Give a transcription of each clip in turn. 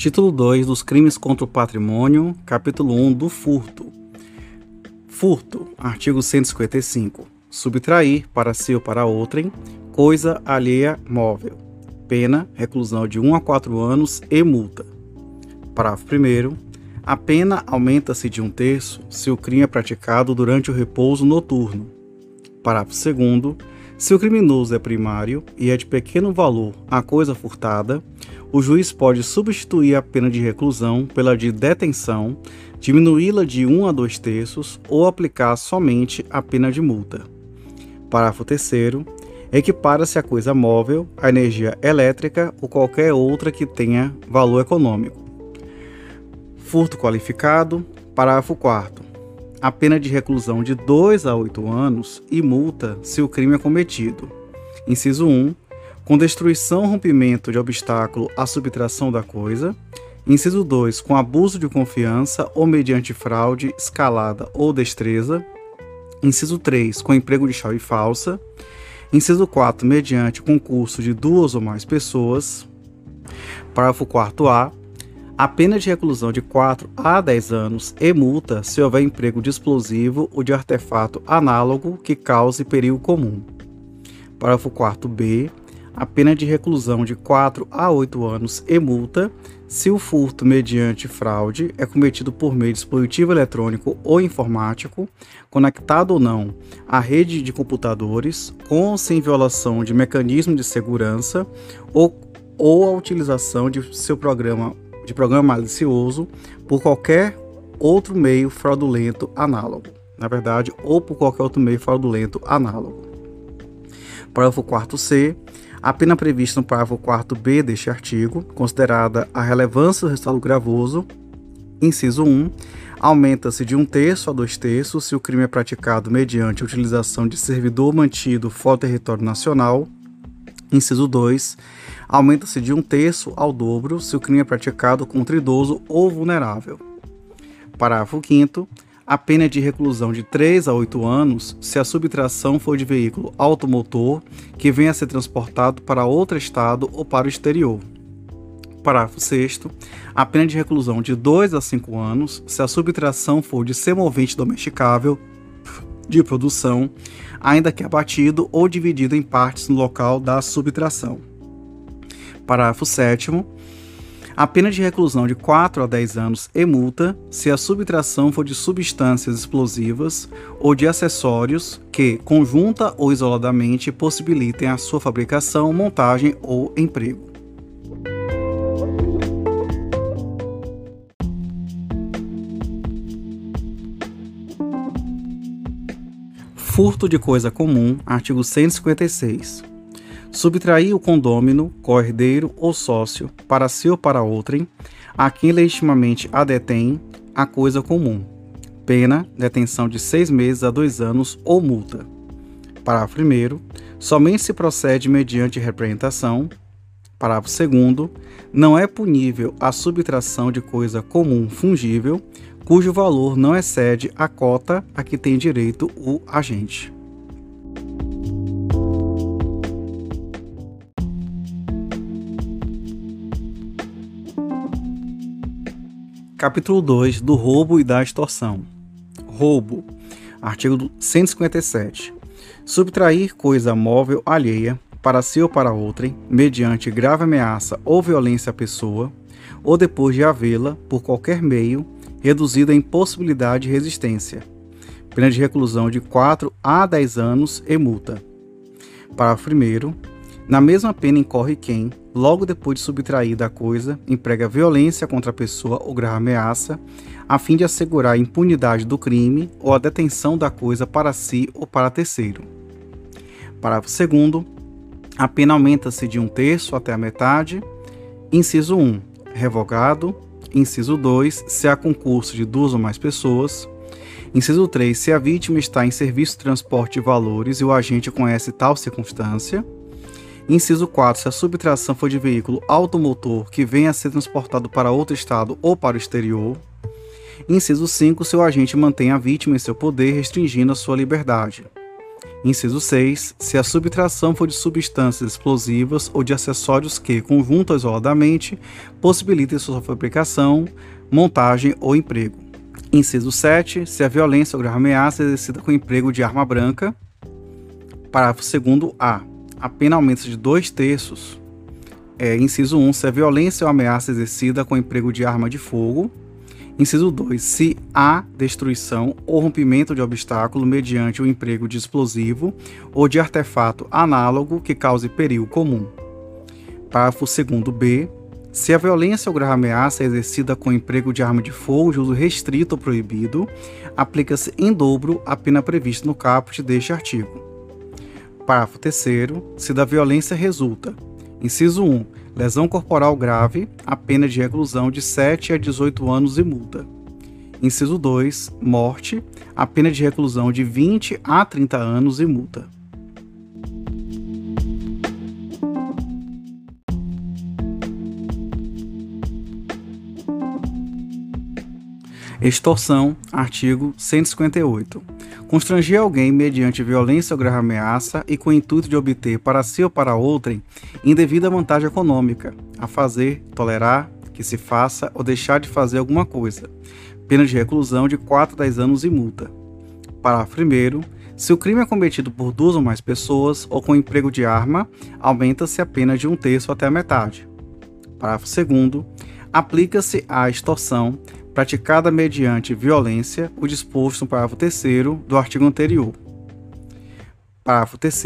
Título 2 dos Crimes contra o Patrimônio, capítulo 1 do furto. Furto, artigo 155. Subtrair para si ou para outrem coisa alheia móvel. Pena, reclusão de 1 a 4 anos e multa. Parágrafo 1 A pena aumenta-se de um terço se o crime é praticado durante o repouso noturno. Parágrafo 2 Se o criminoso é primário e é de pequeno valor a coisa furtada, o juiz pode substituir a pena de reclusão pela de detenção, diminuí-la de 1 a 2 terços ou aplicar somente a pena de multa. Parágrafo 3. Equipara-se a coisa móvel, a energia elétrica ou qualquer outra que tenha valor econômico. Furto qualificado. Parágrafo 4. A pena de reclusão de 2 a 8 anos e multa se o crime é cometido. Inciso 1 com destruição rompimento de obstáculo à subtração da coisa. Inciso 2, com abuso de confiança ou mediante fraude, escalada ou destreza. Inciso 3, com emprego de chave falsa. Inciso 4, mediante concurso de duas ou mais pessoas. Parágrafo 4a. A pena de reclusão de 4 a 10 anos e multa se houver emprego de explosivo ou de artefato análogo que cause perigo comum. Parágrafo 4b a pena de reclusão de 4 a 8 anos e multa se o furto mediante fraude é cometido por meio de dispositivo eletrônico ou informático, conectado ou não à rede de computadores, com ou sem violação de mecanismo de segurança ou, ou a utilização de seu programa de programa malicioso por qualquer outro meio fraudulento análogo. Na verdade, ou por qualquer outro meio fraudulento análogo. Parágrafo 4 C a pena prevista no parágrafo 4b deste artigo, considerada a relevância do resultado gravoso, inciso 1, aumenta-se de um terço a dois terços se o crime é praticado mediante a utilização de servidor mantido fora do território nacional. Inciso 2, aumenta-se de um terço ao dobro se o crime é praticado contra idoso ou vulnerável. Parágrafo 5 a pena é de reclusão de 3 a 8 anos se a subtração for de veículo automotor que venha a ser transportado para outro estado ou para o exterior. Parágrafo 6 a pena de reclusão de 2 a 5 anos se a subtração for de semovente domesticável de produção, ainda que abatido ou dividido em partes no local da subtração. Parágrafo 7 a pena de reclusão de 4 a 10 anos e multa se a subtração for de substâncias explosivas ou de acessórios que, conjunta ou isoladamente, possibilitem a sua fabricação, montagem ou emprego. Furto de coisa comum, artigo 156. Subtrair o condômino, co-herdeiro ou sócio, para si ou para outrem, a quem legitimamente a detém, a coisa comum. Pena, detenção de seis meses a dois anos ou multa. Parágrafo 1. Somente se procede mediante representação. Parágrafo 2. Não é punível a subtração de coisa comum fungível, cujo valor não excede a cota a que tem direito o agente. Capítulo 2 do roubo e da extorsão. Roubo. Artigo 157. Subtrair coisa móvel alheia para si ou para outrem, mediante grave ameaça ou violência à pessoa, ou depois de havê-la, por qualquer meio, reduzida à impossibilidade de resistência. Pena de reclusão de 4 a 10 anos e multa. Parágrafo 1. Na mesma pena incorre quem, logo depois de subtrair da coisa, emprega violência contra a pessoa ou grave ameaça, a fim de assegurar a impunidade do crime ou a detenção da coisa para si ou para terceiro. Parágrafo 2. A pena aumenta-se de um terço até a metade. Inciso 1. Revogado. Inciso 2. Se há concurso de duas ou mais pessoas. Inciso 3. Se a vítima está em serviço de transporte de valores e o agente conhece tal circunstância. Inciso 4. Se a subtração for de veículo automotor que venha a ser transportado para outro estado ou para o exterior. Inciso 5. Se o agente mantém a vítima em seu poder, restringindo a sua liberdade. Inciso 6. Se a subtração for de substâncias explosivas ou de acessórios que, conjunto ou isoladamente, possibilitem sua fabricação, montagem ou emprego. Inciso 7. Se a violência ou grave ameaça é exercida com emprego de arma branca. Parágrafo 2 A. A pena aumenta de dois terços. É, inciso 1. Se a violência ou ameaça exercida com emprego de arma de fogo. Inciso 2. Se há destruição ou rompimento de obstáculo mediante o emprego de explosivo ou de artefato análogo que cause perigo comum. Parágrafo 2 B. Se a violência ou grave ameaça exercida com emprego de arma de fogo de uso restrito ou proibido, aplica-se em dobro a pena prevista no caput deste artigo. Parágrafo 3 Se da violência resulta: Inciso 1 lesão corporal grave, a pena de reclusão de 7 a 18 anos e multa. Inciso 2, morte, a pena de reclusão de 20 a 30 anos e multa. Extorsão, artigo 158. Constranger alguém mediante violência ou grave ameaça e com o intuito de obter para si ou para outrem indevida vantagem econômica, a fazer, tolerar, que se faça ou deixar de fazer alguma coisa. Pena de reclusão de 4 a 10 anos e multa. Parágrafo 1. Se o crime é cometido por duas ou mais pessoas ou com emprego de arma, aumenta-se a pena de um terço até a metade. Parágrafo 2. Aplica-se a extorsão praticada mediante violência, o disposto no parágrafo 3 do artigo anterior. Parágrafo 3.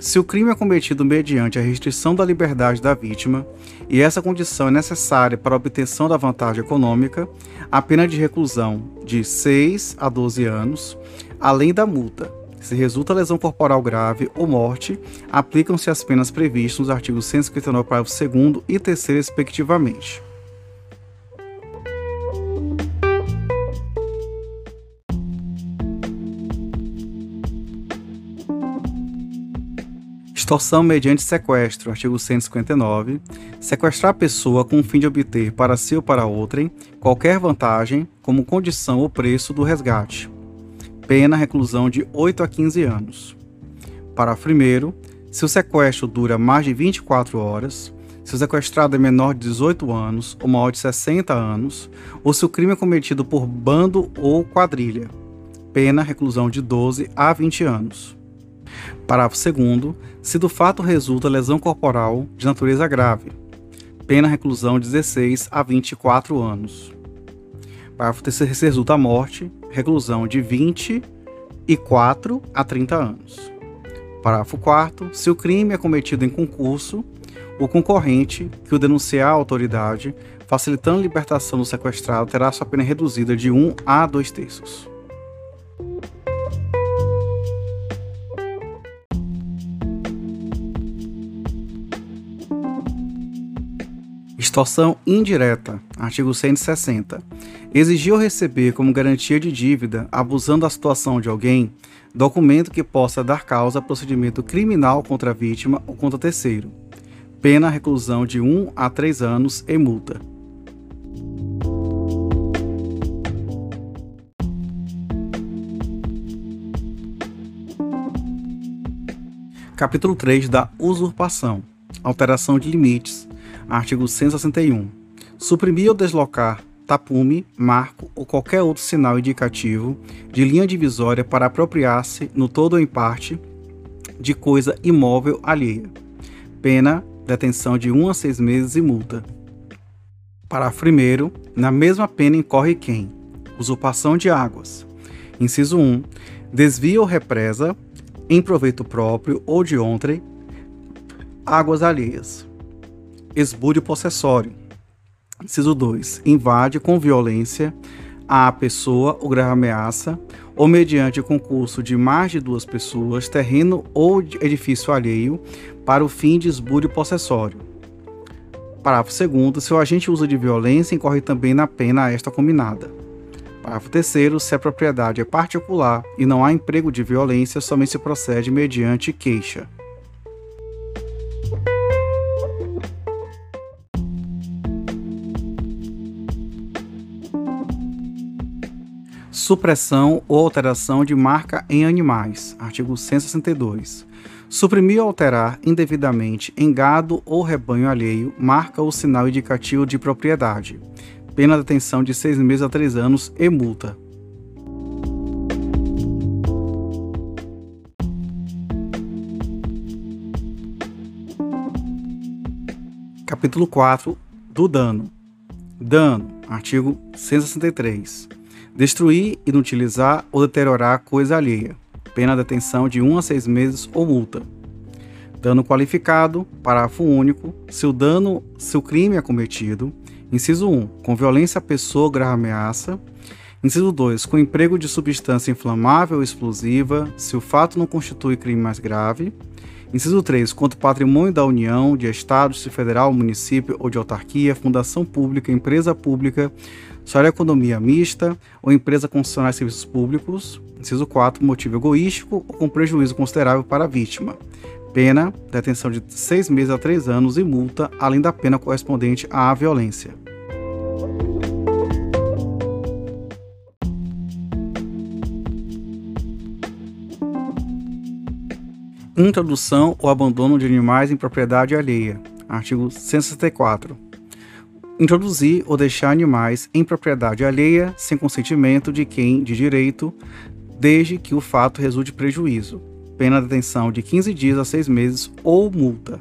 Se o crime é cometido mediante a restrição da liberdade da vítima e essa condição é necessária para a obtenção da vantagem econômica, a pena de reclusão de 6 a 12 anos, além da multa. Se resulta lesão corporal grave ou morte, aplicam-se as penas previstas nos artigos 159, parágrafo 2 e 3, respectivamente. Extorsão mediante sequestro, artigo 159. Sequestrar a pessoa com o fim de obter para si ou para outrem qualquer vantagem como condição ou preço do resgate. Pena reclusão de 8 a 15 anos. Parágrafo 1. Se o sequestro dura mais de 24 horas, se o sequestrado é menor de 18 anos ou maior de 60 anos, ou se o crime é cometido por bando ou quadrilha. Pena reclusão de 12 a 20 anos. Parágrafo 2 se do fato resulta lesão corporal de natureza grave. Pena reclusão de 16 a 24 anos. Parágrafo 3 se resulta morte, reclusão de 24 a 30 anos. Parágrafo 4 se o crime é cometido em concurso, o concorrente que o denunciar à autoridade, facilitando a libertação do sequestrado, terá sua pena reduzida de 1 a 2 terços. Extorsão indireta, artigo 160. Exigir ou receber como garantia de dívida, abusando da situação de alguém, documento que possa dar causa a procedimento criminal contra a vítima ou contra terceiro. Pena reclusão de 1 a 3 anos e multa. Capítulo 3 da usurpação. Alteração de limites Artigo 161. Suprimir ou deslocar tapume, marco ou qualquer outro sinal indicativo de linha divisória para apropriar-se, no todo ou em parte, de coisa imóvel alheia. Pena, detenção de 1 a 6 meses e multa. Parágrafo 1. Na mesma pena incorre quem? Usurpação de águas. Inciso 1. Desvia ou represa, em proveito próprio ou de outrem, águas alheias esbúrio possessório. Inciso 2. Invade com violência a pessoa ou grave ameaça, ou mediante concurso de mais de duas pessoas, terreno ou edifício alheio, para o fim de esbúrio possessório. Parágrafo 2. Se o agente usa de violência, incorre também na pena esta combinada. Parágrafo 3. Se a propriedade é particular e não há emprego de violência, somente se procede mediante queixa. Supressão ou alteração de marca em animais. Artigo 162. Suprimir ou alterar indevidamente em gado ou rebanho alheio marca ou sinal indicativo de propriedade. Pena de detenção de seis meses a três anos e multa. Capítulo 4 do dano. Dano. Artigo 163. Destruir, inutilizar ou deteriorar coisa alheia. Pena de detenção de 1 a 6 meses ou multa. Dano qualificado, parágrafo único, se o dano, se o crime é cometido, inciso 1, com violência à pessoa ou grave ameaça, inciso 2, com emprego de substância inflamável ou explosiva, se o fato não constitui crime mais grave, Inciso 3. Contra o patrimônio da União, de Estado, Distrito Federal, município ou de autarquia, fundação pública, empresa pública, sócia economia mista ou empresa concessionária de serviços públicos. Inciso 4. Motivo egoístico ou com prejuízo considerável para a vítima. Pena, detenção de seis meses a três anos e multa, além da pena correspondente à violência. Introdução ou abandono de animais em propriedade alheia. Artigo 164. Introduzir ou deixar animais em propriedade alheia sem consentimento de quem de direito, desde que o fato resulte prejuízo. Pena de detenção de 15 dias a 6 meses ou multa.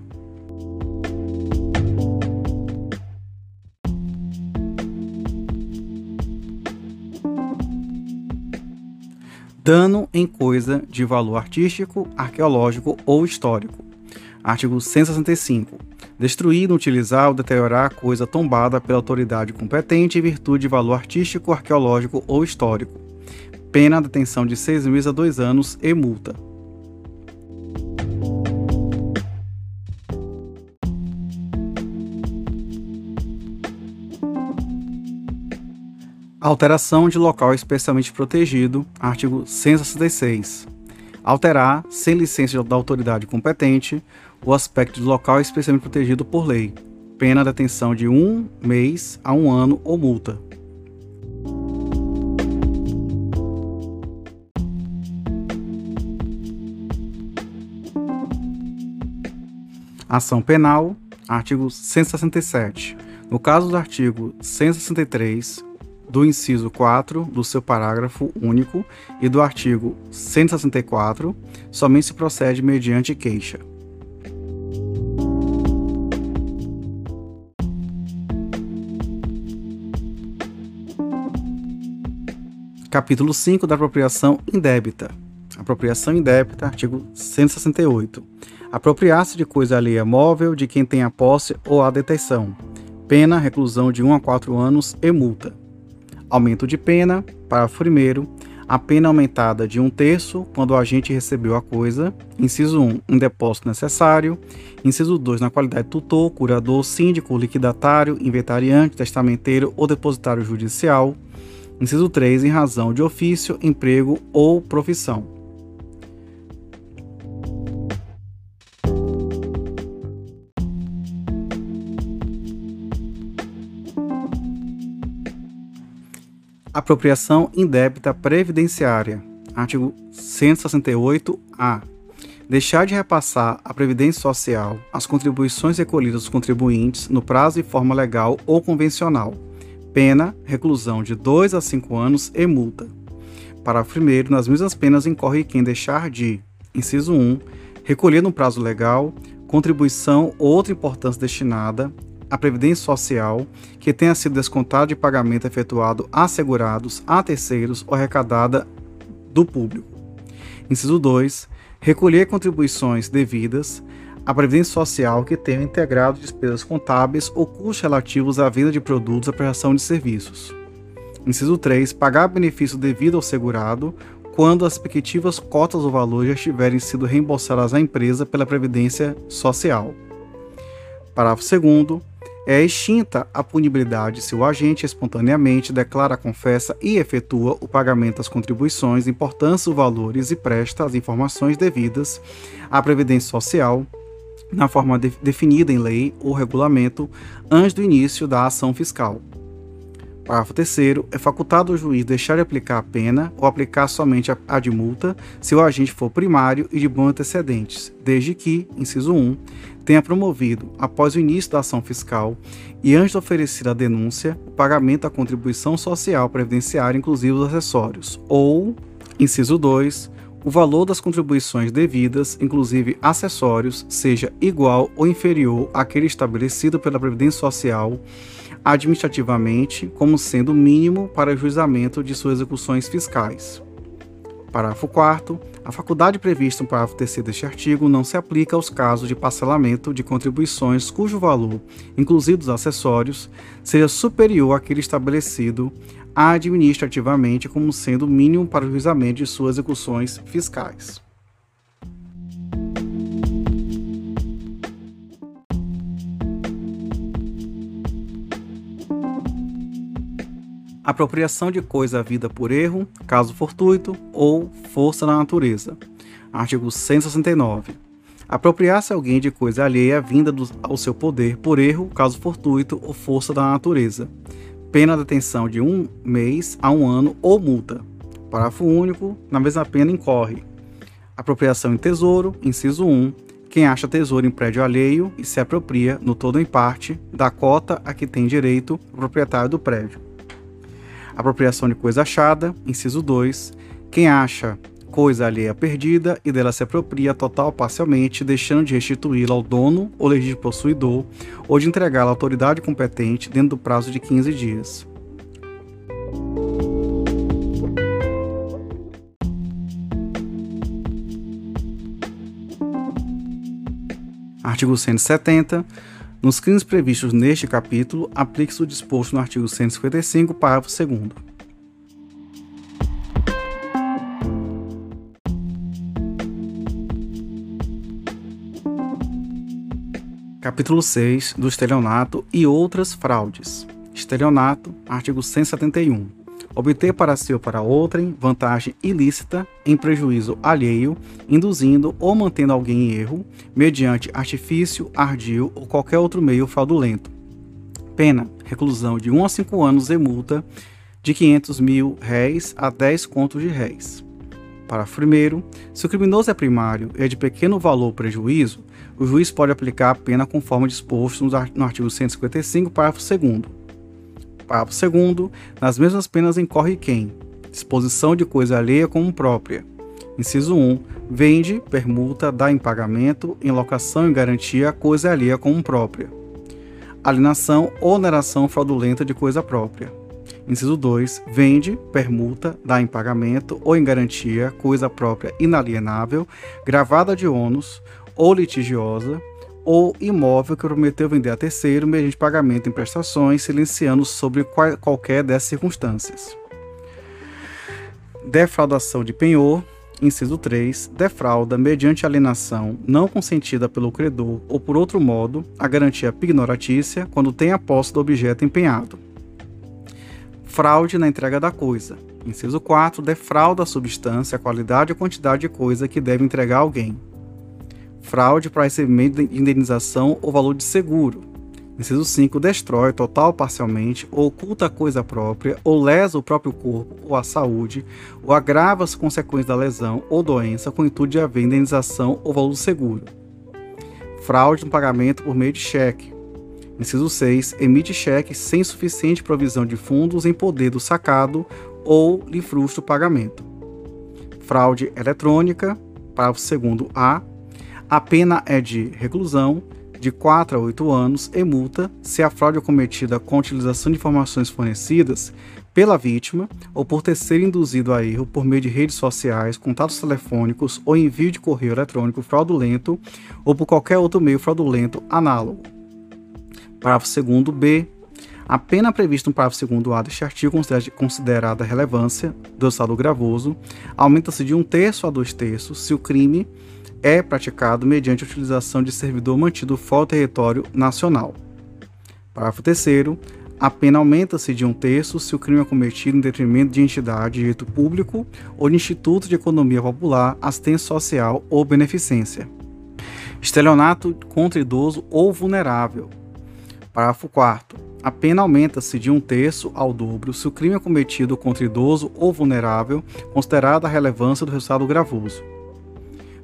Dano em coisa de valor artístico, arqueológico ou histórico. Artigo 165. Destruir, inutilizar ou deteriorar coisa tombada pela autoridade competente em virtude de valor artístico, arqueológico ou histórico. Pena detenção de seis meses a dois anos e multa. Alteração de local especialmente protegido, artigo 166. Alterar, sem licença da autoridade competente, o aspecto de local especialmente protegido por lei. Pena de detenção de um mês a um ano ou multa. Ação penal, artigo 167. No caso do artigo 163, do inciso 4 do seu parágrafo único e do artigo 164, somente se procede mediante queixa. Capítulo 5 da apropriação indébita. Apropriação indébita, artigo 168. Apropriar-se de coisa alheia móvel de quem tem a posse ou a detenção. Pena, reclusão de 1 a 4 anos e multa. Aumento de pena, parágrafo 1 a pena aumentada de um terço quando o agente recebeu a coisa. Inciso 1, um depósito necessário. Inciso 2, na qualidade de tutor, curador, síndico, liquidatário, inventariante, testamenteiro ou depositário judicial. Inciso 3, em razão de ofício, emprego ou profissão. Apropriação indébita previdenciária. Artigo 168-A. Deixar de repassar à Previdência Social as contribuições recolhidas dos contribuintes no prazo e forma legal ou convencional. Pena, reclusão de 2 a 5 anos e multa. Parágrafo 1. Nas mesmas penas incorre quem deixar de, inciso 1, recolher no prazo legal contribuição ou outra importância destinada a Previdência Social que tenha sido descontado de pagamento efetuado a segurados, a terceiros ou arrecadada do público. Inciso 2. Recolher contribuições devidas à Previdência Social que tenham integrado despesas contábeis ou custos relativos à venda de produtos ou prestação de serviços. Inciso 3. Pagar benefício devido ao segurado quando as respectivas cotas ou valores já tiverem sido reembolsadas à empresa pela Previdência Social. Parágrafo 2 é extinta a punibilidade se o agente espontaneamente declara, confessa e efetua o pagamento das contribuições, importância valores e presta as informações devidas à Previdência Social na forma de, definida em lei ou regulamento antes do início da ação fiscal. Parágrafo 3 é facultado ao juiz deixar de aplicar a pena ou aplicar somente a de multa se o agente for primário e de bons antecedentes, desde que, inciso 1, tenha promovido, após o início da ação fiscal e antes de oferecer a denúncia, o pagamento da contribuição social previdenciária, inclusive os acessórios, ou, inciso 2, o valor das contribuições devidas, inclusive acessórios, seja igual ou inferior àquele estabelecido pela Previdência Social administrativamente como sendo mínimo para o juizamento de suas execuções fiscais. Parágrafo 4 a faculdade prevista no parágrafo 3 deste artigo não se aplica aos casos de parcelamento de contribuições cujo valor, inclusive dos acessórios, seja superior àquele estabelecido administrativamente como sendo mínimo para o juizamento de suas execuções fiscais. apropriação de coisa havida por erro, caso fortuito ou força da natureza. Artigo 169. Apropriar-se alguém de coisa alheia vinda do, ao seu poder por erro, caso fortuito ou força da natureza. Pena de detenção de um mês a um ano ou multa. Parágrafo único. Na mesma pena incorre. Apropriação em tesouro, inciso 1. Quem acha tesouro em prédio alheio e se apropria, no todo ou em parte, da cota a que tem direito o proprietário do prédio apropriação de coisa achada, inciso 2, quem acha coisa alheia perdida e dela se apropria total ou parcialmente, deixando de restituí-la ao dono ou legítimo possuidor ou de entregá-la à autoridade competente dentro do prazo de 15 dias. Artigo 170. Nos crimes previstos neste capítulo, aplique-se o disposto no artigo 155, parágrafo 2. Capítulo 6 do estelionato e outras fraudes. Estelionato, artigo 171 obter para si ou para outrem vantagem ilícita em prejuízo alheio, induzindo ou mantendo alguém em erro, mediante artifício, ardil ou qualquer outro meio fraudulento. Pena: reclusão de 1 a 5 anos e multa de 500 mil réis a 10 contos de réis. Parágrafo 1. Se o criminoso é primário e é de pequeno valor prejuízo, o juiz pode aplicar a pena conforme disposto no artigo 155, parágrafo 2 Parágrafo 2 nas mesmas penas incorre quem? Disposição de coisa alheia como própria. Inciso 1. Vende, permuta, dá em pagamento, em locação e garantia coisa alheia como própria. Alienação ou oneração fraudulenta de coisa própria. Inciso 2. Vende, permuta, dá em pagamento ou em garantia coisa própria inalienável, gravada de ônus ou litigiosa, ou imóvel que prometeu vender a terceiro mediante pagamento em prestações, silenciando sobre qual, qualquer dessas circunstâncias. Defraudação de penhor, inciso 3, defrauda mediante alienação não consentida pelo credor ou por outro modo a garantia pignoratícia quando tem a posse do objeto empenhado. Fraude na entrega da coisa. Inciso 4, defrauda a substância, a qualidade ou quantidade de coisa que deve entregar alguém fraude para recebimento de indenização ou valor de seguro. Inciso 5. Destrói total ou parcialmente, ou oculta a coisa própria, ou lesa o próprio corpo ou a saúde, ou agrava as consequências da lesão ou doença com intuito de haver indenização ou valor de seguro. Fraude no pagamento por meio de cheque. Inciso 6. Emite cheque sem suficiente provisão de fundos em poder do sacado ou lhe frustra o pagamento. Fraude eletrônica. Parágrafo 2 A a pena é de reclusão de 4 a 8 anos e multa se a fraude é cometida com utilização de informações fornecidas pela vítima ou por ter sido induzido a erro por meio de redes sociais, contatos telefônicos ou envio de correio eletrônico fraudulento ou por qualquer outro meio fraudulento análogo. Parágrafo 2 B. A pena prevista no parágrafo 2 A deste artigo, considerada relevância do estado gravoso, aumenta-se de um terço a dois terços se o crime é praticado mediante a utilização de servidor mantido fora do território nacional. Parágrafo 3 a pena aumenta-se de um terço se o crime é cometido em detrimento de entidade de direito público ou de instituto de economia popular, assistência social ou beneficência. Estelionato contra idoso ou vulnerável. Parágrafo 4 A pena aumenta-se de um terço ao dobro se o crime é cometido contra idoso ou vulnerável, considerada a relevância do resultado gravoso.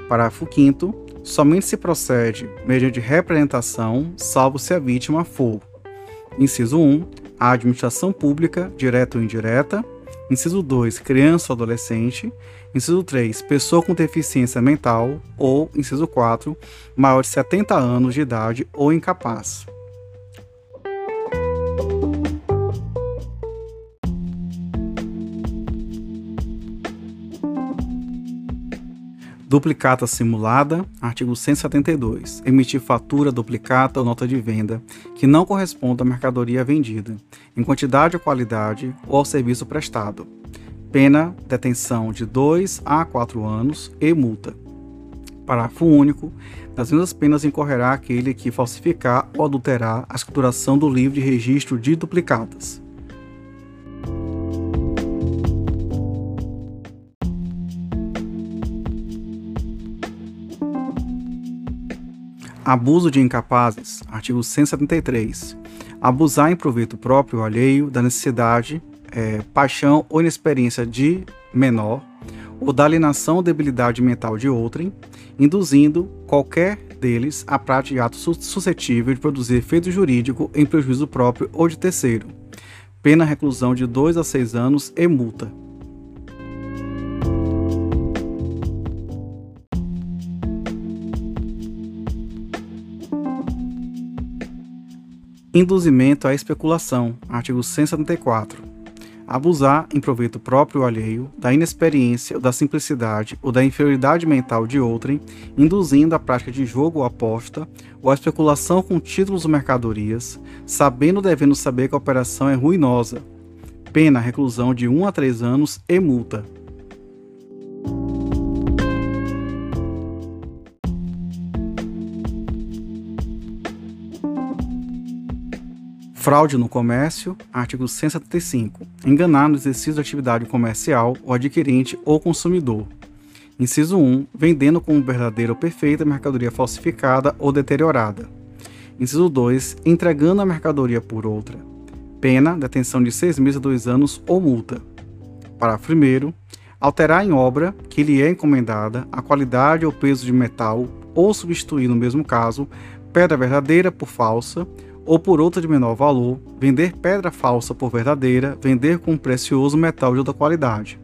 Parágrafo 5 Somente se procede mediante representação, salvo se a vítima for. Inciso 1. A administração pública, direta ou indireta. Inciso 2. Criança ou adolescente. Inciso 3. Pessoa com deficiência mental. Ou, inciso 4. Maior de 70 anos de idade ou incapaz. Duplicata simulada, artigo 172. Emitir fatura, duplicata ou nota de venda que não corresponda à mercadoria vendida, em quantidade ou qualidade, ou ao serviço prestado. Pena, detenção de 2 a 4 anos e multa. Parágrafo único. Das mesmas penas incorrerá aquele que falsificar ou adulterar a escrituração do livro de registro de duplicatas. Abuso de incapazes, artigo 173. Abusar em proveito próprio ou alheio da necessidade, é, paixão ou inexperiência de menor, ou da alienação ou debilidade mental de outrem, induzindo qualquer deles a prática de ato suscetível de produzir efeito jurídico em prejuízo próprio ou de terceiro. Pena reclusão de 2 a 6 anos e multa. Induzimento à especulação, artigo 174. Abusar em proveito próprio ou alheio da inexperiência ou da simplicidade ou da inferioridade mental de outrem, induzindo a prática de jogo ou aposta ou a especulação com títulos ou mercadorias, sabendo ou devendo saber que a operação é ruinosa. Pena reclusão de 1 a 3 anos e multa. Fraude no comércio, artigo 175. Enganar no exercício da atividade comercial o adquirente ou consumidor. Inciso 1. Vendendo como verdadeira ou perfeita mercadoria falsificada ou deteriorada. Inciso 2. Entregando a mercadoria por outra. Pena, detenção de seis meses a dois anos ou multa. Parágrafo 1. Alterar em obra que lhe é encomendada a qualidade ou peso de metal ou substituir, no mesmo caso, pedra verdadeira por falsa ou por outra de menor valor, vender pedra falsa por verdadeira, vender com precioso metal de outra qualidade.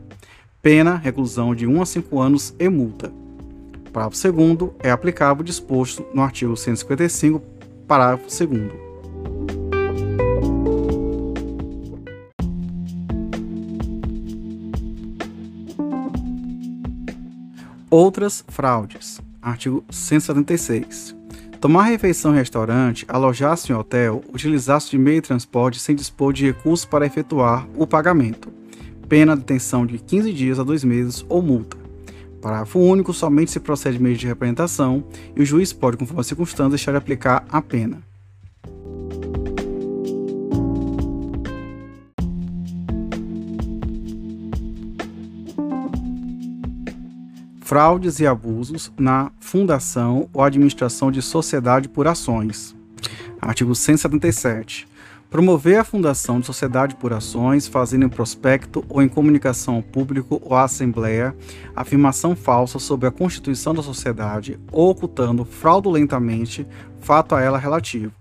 Pena, reclusão de 1 a 5 anos e multa. Parágrafo 2 é aplicável disposto no artigo 155, parágrafo 2 Outras fraudes. Artigo 176 Tomar refeição em restaurante, alojar-se em hotel, utilizar-se de meio de transporte sem dispor de recursos para efetuar o pagamento. Pena de detenção de 15 dias a 2 meses ou multa. Parágrafo único, somente se procede meio de representação e o juiz pode, conforme a circunstância, deixar de aplicar a pena. Fraudes e abusos na fundação ou administração de sociedade por ações. Artigo 177. Promover a fundação de sociedade por ações, fazendo em prospecto ou em comunicação ao público ou à Assembleia afirmação falsa sobre a constituição da sociedade ou ocultando fraudulentamente fato a ela relativo.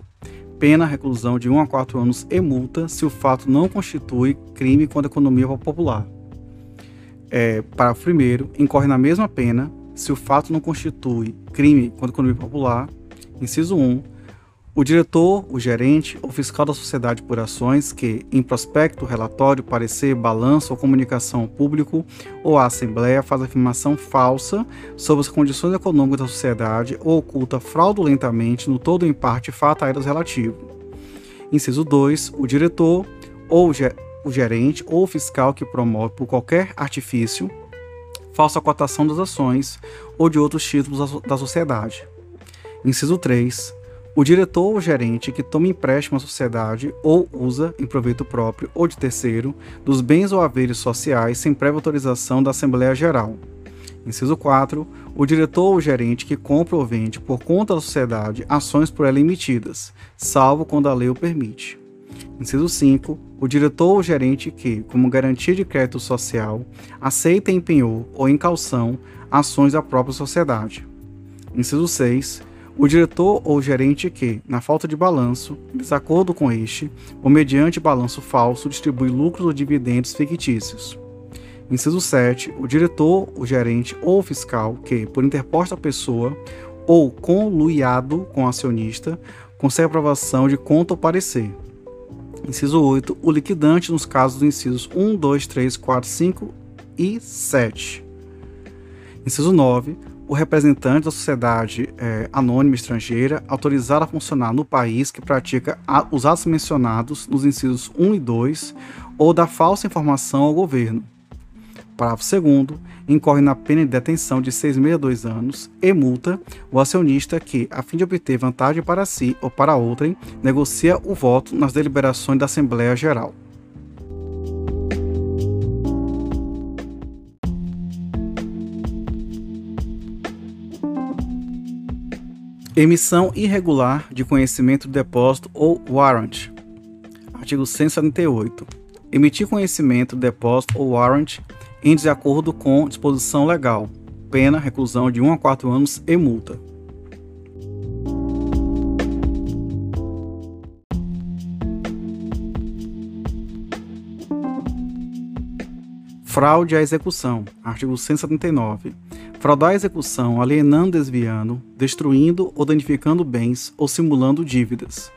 Pena reclusão de 1 a 4 anos e multa se o fato não constitui crime contra a economia popular é, parágrafo primeiro, incorre na mesma pena se o fato não constitui crime contra a economia popular. Inciso 1. O diretor, o gerente ou fiscal da sociedade por ações que, em prospecto, relatório, parecer, balanço ou comunicação ao público ou à Assembleia, faz afirmação falsa sobre as condições econômicas da sociedade ou oculta fraudulentamente, no todo ou em parte, fato a elas relativo. Inciso 2. O diretor ou o gerente ou o fiscal que promove por qualquer artifício falsa cotação das ações ou de outros títulos da sociedade. Inciso 3. O diretor ou gerente que toma empréstimo à sociedade ou usa, em proveito próprio ou de terceiro, dos bens ou haveres sociais sem prévia autorização da Assembleia Geral. Inciso 4. O diretor ou gerente que compra ou vende por conta da sociedade ações por ela emitidas, salvo quando a lei o permite. Inciso 5. O diretor ou gerente que, como garantia de crédito social, aceita em penhor ou em calção ações da própria sociedade. Inciso 6. O diretor ou gerente que, na falta de balanço, desacordo com este, ou mediante balanço falso, distribui lucros ou dividendos fictícios. Inciso 7. O diretor, o gerente ou fiscal que, por interposta pessoa ou conluiado com acionista, consegue aprovação de conta ou parecer. Inciso 8. O liquidante nos casos dos incisos 1, 2, 3, 4, 5 e 7. Inciso 9. O representante da sociedade é, anônima estrangeira autorizado a funcionar no país que pratica a, os atos mencionados nos incisos 1 e 2 ou da falsa informação ao governo, Parágrafo 2 incorre na pena de detenção de seis meses a dois anos e multa o acionista que, a fim de obter vantagem para si ou para outrem, negocia o voto nas deliberações da Assembleia Geral. Emissão irregular de conhecimento do depósito ou warrant. Artigo 178. Emitir conhecimento depósito ou warrant em desacordo com disposição legal, pena, reclusão de 1 a 4 anos e multa. Fraude à execução. Artigo 179. Fraudar a execução alienando, desviando, destruindo ou danificando bens ou simulando dívidas.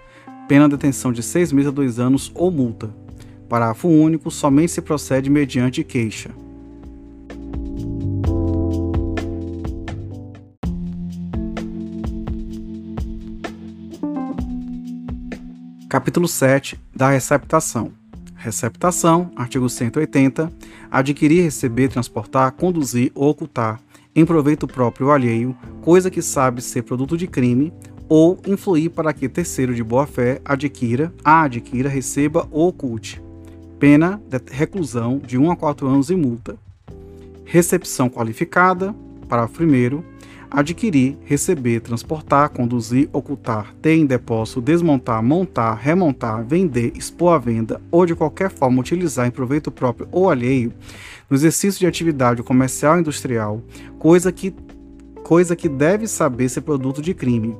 Pena de detenção de seis meses a dois anos ou multa. Parágrafo único. Somente se procede mediante queixa. Capítulo 7 da receptação. Receptação, artigo 180. Adquirir, receber, transportar, conduzir ou ocultar em proveito próprio ou alheio, coisa que sabe ser produto de crime, ou influir para que terceiro de boa-fé adquira, a adquira, receba ou oculte. Pena de reclusão de 1 a 4 anos e multa. Recepção qualificada, parágrafo 1 adquirir, receber, transportar, conduzir, ocultar, ter em depósito, desmontar, montar, remontar, vender, expor à venda ou de qualquer forma utilizar em proveito próprio ou alheio, no exercício de atividade comercial ou industrial, coisa que, coisa que deve saber ser produto de crime.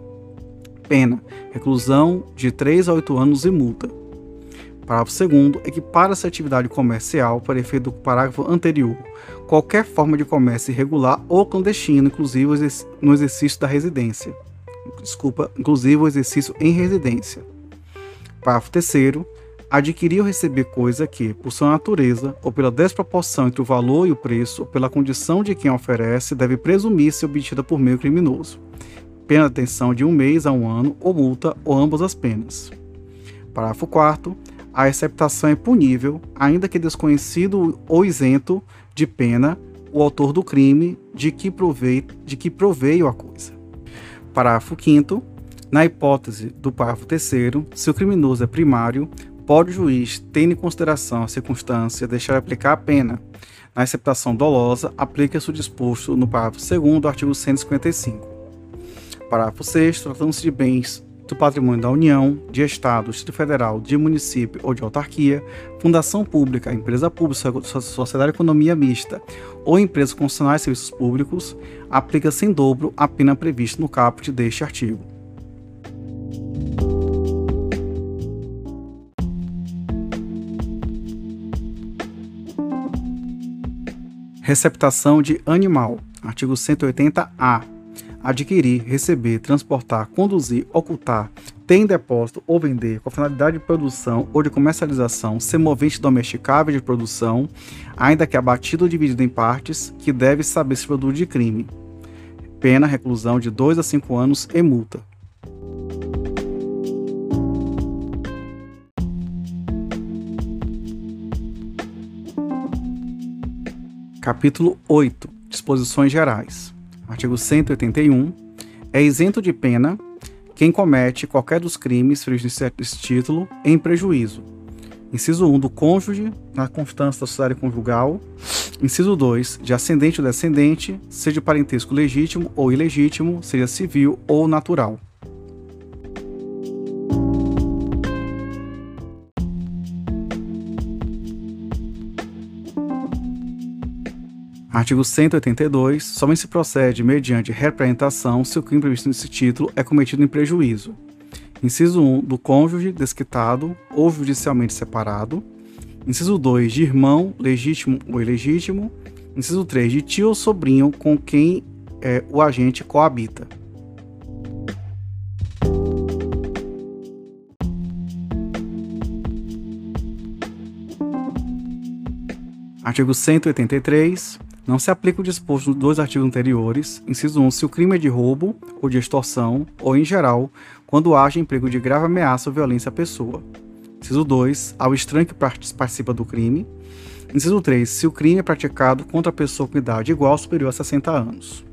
Pena: reclusão de 3 a 8 anos e multa. Parágrafo 2 equipara-se a atividade comercial para efeito do parágrafo anterior, qualquer forma de comércio irregular ou clandestino, inclusive no exercício da residência. Desculpa, inclusive o exercício em residência. Parágrafo 3 adquirir ou receber coisa que, por sua natureza, ou pela desproporção entre o valor e o preço, ou pela condição de quem oferece, deve presumir-se obtida por meio criminoso. Pena de detenção de um mês a um ano, ou multa, ou ambas as penas. Parágrafo 4 a receptação é punível, ainda que desconhecido ou isento de pena o autor do crime de que, provei, de que proveio a coisa. Parágrafo 5 Na hipótese do parágrafo 3 se o criminoso é primário, pode o juiz, tendo em consideração a circunstância, deixar aplicar a pena. Na receptação dolosa, aplica-se o disposto no parágrafo 2 do artigo 155. Parágrafo 6 Tratando-se de bens do patrimônio da União, de Estado, Distrito Federal, de município ou de autarquia, fundação pública, empresa pública, sociedade de economia mista ou empresa concessionária de serviços públicos, aplica-se em dobro a pena prevista no caput deste artigo. Receptação de animal. Artigo 180-A adquirir, receber, transportar, conduzir, ocultar, ter em depósito ou vender com finalidade de produção ou de comercialização semovente domesticável de produção, ainda que abatido ou dividido em partes, que deve saber se produto de crime. Pena, reclusão de 2 a 5 anos e multa. Capítulo 8 Disposições Gerais artigo 181, é isento de pena quem comete qualquer dos crimes previstos nesse título em prejuízo. Inciso 1 do cônjuge, na constância da sociedade conjugal, Inciso 2. De ascendente ou descendente, seja parentesco legítimo ou ilegítimo, seja civil ou natural. Artigo 182. Somente se procede mediante representação se o crime previsto nesse título é cometido em prejuízo. Inciso 1. Do cônjuge desquitado ou judicialmente separado. Inciso 2. De irmão, legítimo ou ilegítimo. Inciso 3. De tio ou sobrinho com quem é, o agente coabita. Artigo 183. Não se aplica o disposto dos dois artigos anteriores, inciso 1, se o crime é de roubo ou de extorsão, ou em geral, quando haja emprego de grave ameaça ou violência à pessoa. Inciso 2, ao estranho que participa do crime. Inciso 3, se o crime é praticado contra a pessoa com idade igual ou superior a 60 anos.